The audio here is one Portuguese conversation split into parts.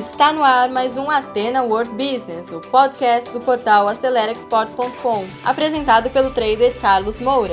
Está no ar mais um Atena World Business, o podcast do portal AceleraExport.com, apresentado pelo trader Carlos Moura.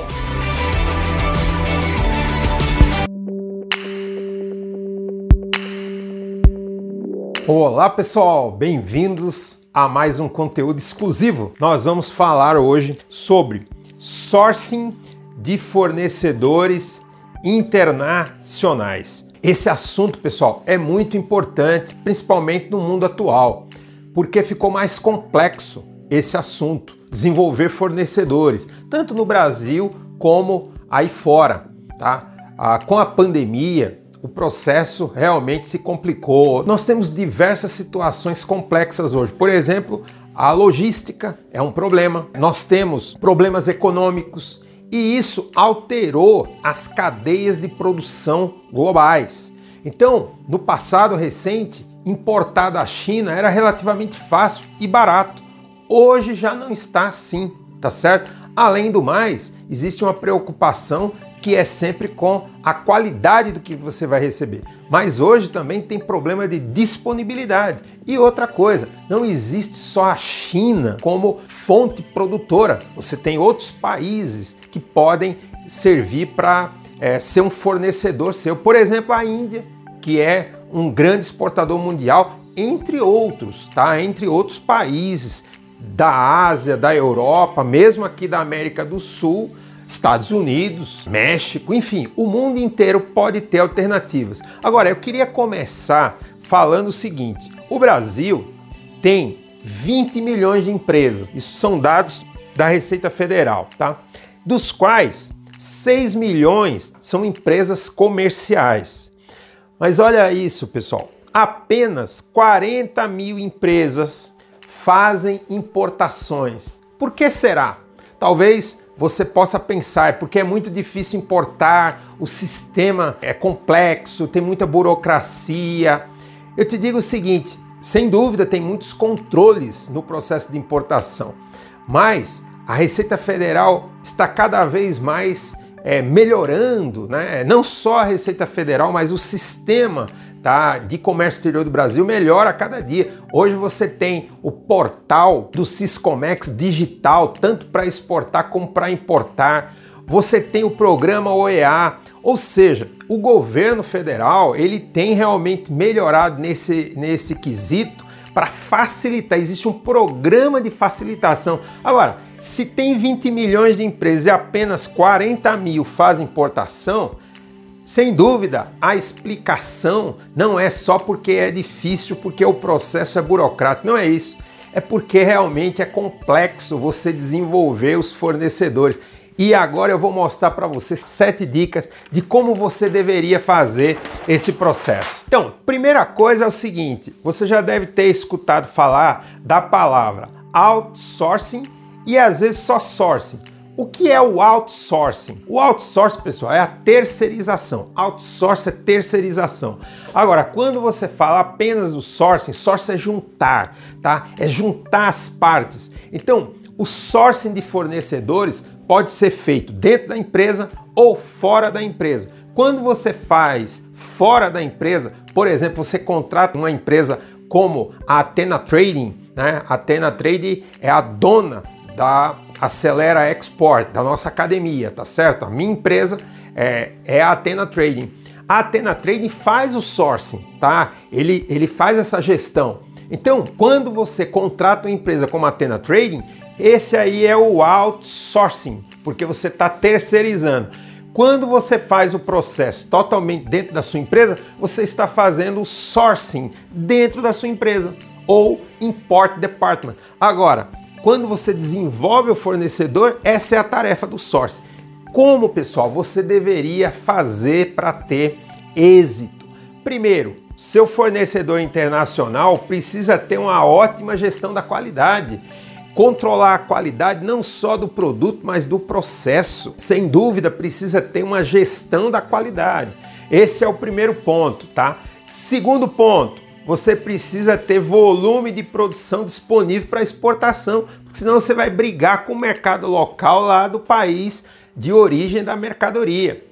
Olá pessoal, bem-vindos a mais um conteúdo exclusivo. Nós vamos falar hoje sobre sourcing de fornecedores internacionais. Esse assunto, pessoal, é muito importante, principalmente no mundo atual, porque ficou mais complexo esse assunto, desenvolver fornecedores, tanto no Brasil como aí fora, tá? Ah, com a pandemia, o processo realmente se complicou. Nós temos diversas situações complexas hoje. Por exemplo, a logística é um problema. Nós temos problemas econômicos, e isso alterou as cadeias de produção globais. Então, no passado recente, importar da China era relativamente fácil e barato. Hoje já não está assim, tá certo? Além do mais, existe uma preocupação que é sempre com a qualidade do que você vai receber. Mas hoje também tem problema de disponibilidade. E outra coisa, não existe só a China como fonte produtora. Você tem outros países que podem servir para é, ser um fornecedor seu. Por exemplo, a Índia, que é um grande exportador mundial, entre outros, tá? Entre outros países da Ásia, da Europa, mesmo aqui da América do Sul Estados Unidos, México, enfim, o mundo inteiro pode ter alternativas. Agora, eu queria começar falando o seguinte: o Brasil tem 20 milhões de empresas, isso são dados da Receita Federal, tá? Dos quais 6 milhões são empresas comerciais. Mas olha isso, pessoal: apenas 40 mil empresas fazem importações. Por que será? Talvez você possa pensar, porque é muito difícil importar, o sistema é complexo, tem muita burocracia. Eu te digo o seguinte: sem dúvida, tem muitos controles no processo de importação, mas a Receita Federal está cada vez mais é, melhorando, né? não só a Receita Federal, mas o sistema tá, de comércio exterior do Brasil melhora a cada dia. Hoje você tem o portal do Siscomex digital, tanto para exportar como para importar. Você tem o programa OEA, ou seja, o governo federal ele tem realmente melhorado nesse, nesse quesito para facilitar. Existe um programa de facilitação. Agora, se tem 20 milhões de empresas e apenas 40 mil fazem importação, sem dúvida, a explicação não é só porque é difícil, porque o processo é burocrático, não é isso. É porque realmente é complexo você desenvolver os fornecedores. E agora eu vou mostrar para você sete dicas de como você deveria fazer esse processo. Então, primeira coisa é o seguinte: você já deve ter escutado falar da palavra outsourcing e às vezes só sourcing. O que é o outsourcing? O outsourcing, pessoal, é a terceirização. Outsourcing é terceirização. Agora, quando você fala apenas do sourcing, sourcing é juntar, tá? É juntar as partes. Então, o sourcing de fornecedores pode ser feito dentro da empresa ou fora da empresa. Quando você faz fora da empresa, por exemplo, você contrata uma empresa como a Atena Trading, né? A Atena Trading é a dona da Acelera Export, da nossa academia, tá certo? A minha empresa é, é a Atena Trading. A Atena Trading faz o sourcing, tá? Ele, ele faz essa gestão. Então, quando você contrata uma empresa como a Atena Trading, esse aí é o outsourcing, porque você está terceirizando. Quando você faz o processo totalmente dentro da sua empresa, você está fazendo o sourcing dentro da sua empresa ou import department. Agora, quando você desenvolve o fornecedor, essa é a tarefa do source. Como, pessoal, você deveria fazer para ter êxito? Primeiro, seu fornecedor internacional precisa ter uma ótima gestão da qualidade. Controlar a qualidade não só do produto, mas do processo. Sem dúvida, precisa ter uma gestão da qualidade. Esse é o primeiro ponto, tá? Segundo ponto, você precisa ter volume de produção disponível para exportação, porque senão você vai brigar com o mercado local lá do país de origem da mercadoria.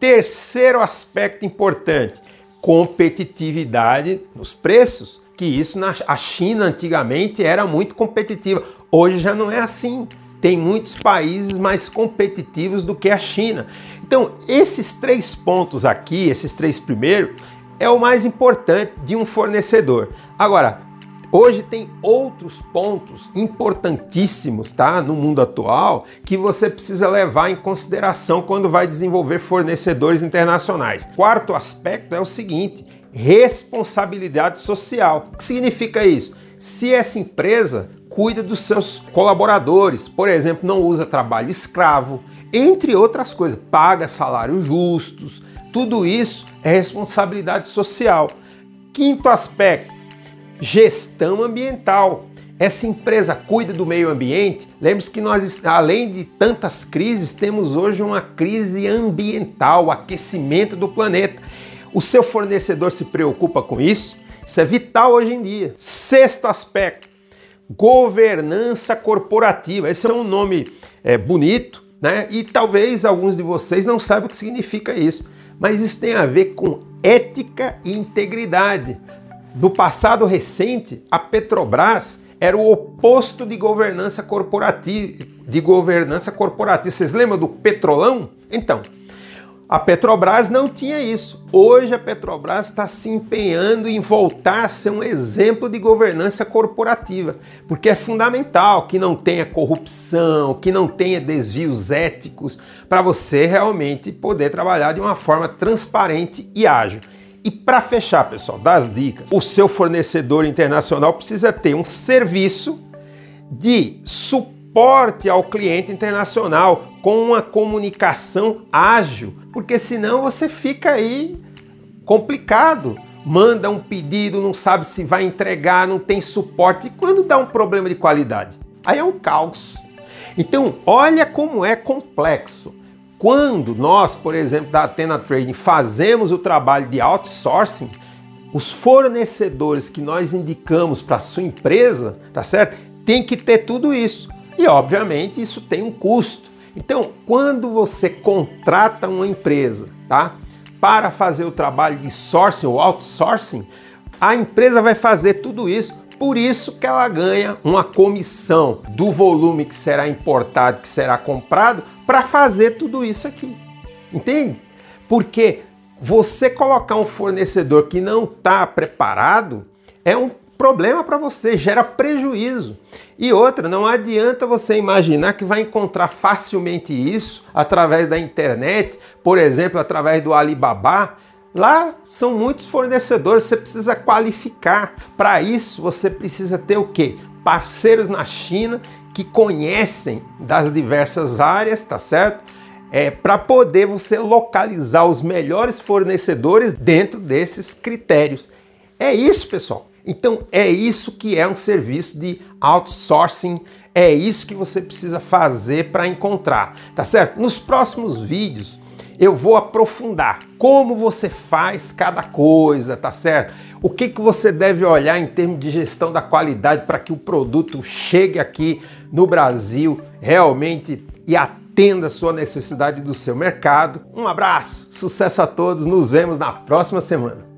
Terceiro aspecto importante: competitividade nos preços. que isso na a China antigamente era muito competitiva. Hoje já não é assim. Tem muitos países mais competitivos do que a China. Então, esses três pontos aqui, esses três primeiros, é o mais importante de um fornecedor. Agora, Hoje tem outros pontos importantíssimos, tá, no mundo atual, que você precisa levar em consideração quando vai desenvolver fornecedores internacionais. Quarto aspecto é o seguinte: responsabilidade social. O que significa isso? Se essa empresa cuida dos seus colaboradores, por exemplo, não usa trabalho escravo, entre outras coisas, paga salários justos, tudo isso é responsabilidade social. Quinto aspecto, gestão ambiental. Essa empresa cuida do meio ambiente. Lembre-se que nós, além de tantas crises, temos hoje uma crise ambiental, aquecimento do planeta. O seu fornecedor se preocupa com isso? Isso é vital hoje em dia. Sexto aspecto: governança corporativa. Esse é um nome é, bonito, né? E talvez alguns de vocês não saibam o que significa isso. Mas isso tem a ver com ética e integridade. No passado recente, a Petrobras era o oposto de governança corporativa. De governança corporativa. Vocês lembram do petrolão? Então, a Petrobras não tinha isso. Hoje a Petrobras está se empenhando em voltar a ser um exemplo de governança corporativa, porque é fundamental que não tenha corrupção, que não tenha desvios éticos, para você realmente poder trabalhar de uma forma transparente e ágil. E para fechar, pessoal, das dicas, o seu fornecedor internacional precisa ter um serviço de suporte ao cliente internacional com uma comunicação ágil, porque senão você fica aí complicado. Manda um pedido, não sabe se vai entregar, não tem suporte. E quando dá um problema de qualidade? Aí é um caos. Então, olha como é complexo. Quando nós, por exemplo, da Atena Trading, fazemos o trabalho de outsourcing, os fornecedores que nós indicamos para a sua empresa, tá certo? Tem que ter tudo isso. E obviamente isso tem um custo. Então, quando você contrata uma empresa, tá? Para fazer o trabalho de sourcing ou outsourcing, a empresa vai fazer tudo isso por isso que ela ganha uma comissão do volume que será importado, que será comprado, para fazer tudo isso aqui. Entende? Porque você colocar um fornecedor que não está preparado é um problema para você, gera prejuízo. E outra, não adianta você imaginar que vai encontrar facilmente isso através da internet, por exemplo, através do Alibaba, Lá são muitos fornecedores, você precisa qualificar. Para isso, você precisa ter o quê? Parceiros na China que conhecem das diversas áreas, tá certo? É, para poder você localizar os melhores fornecedores dentro desses critérios. É isso, pessoal. Então é isso que é um serviço de outsourcing, é isso que você precisa fazer para encontrar, tá certo? Nos próximos vídeos eu vou aprofundar como você faz cada coisa, tá certo? O que, que você deve olhar em termos de gestão da qualidade para que o produto chegue aqui no Brasil realmente e atenda a sua necessidade do seu mercado. Um abraço, sucesso a todos, nos vemos na próxima semana.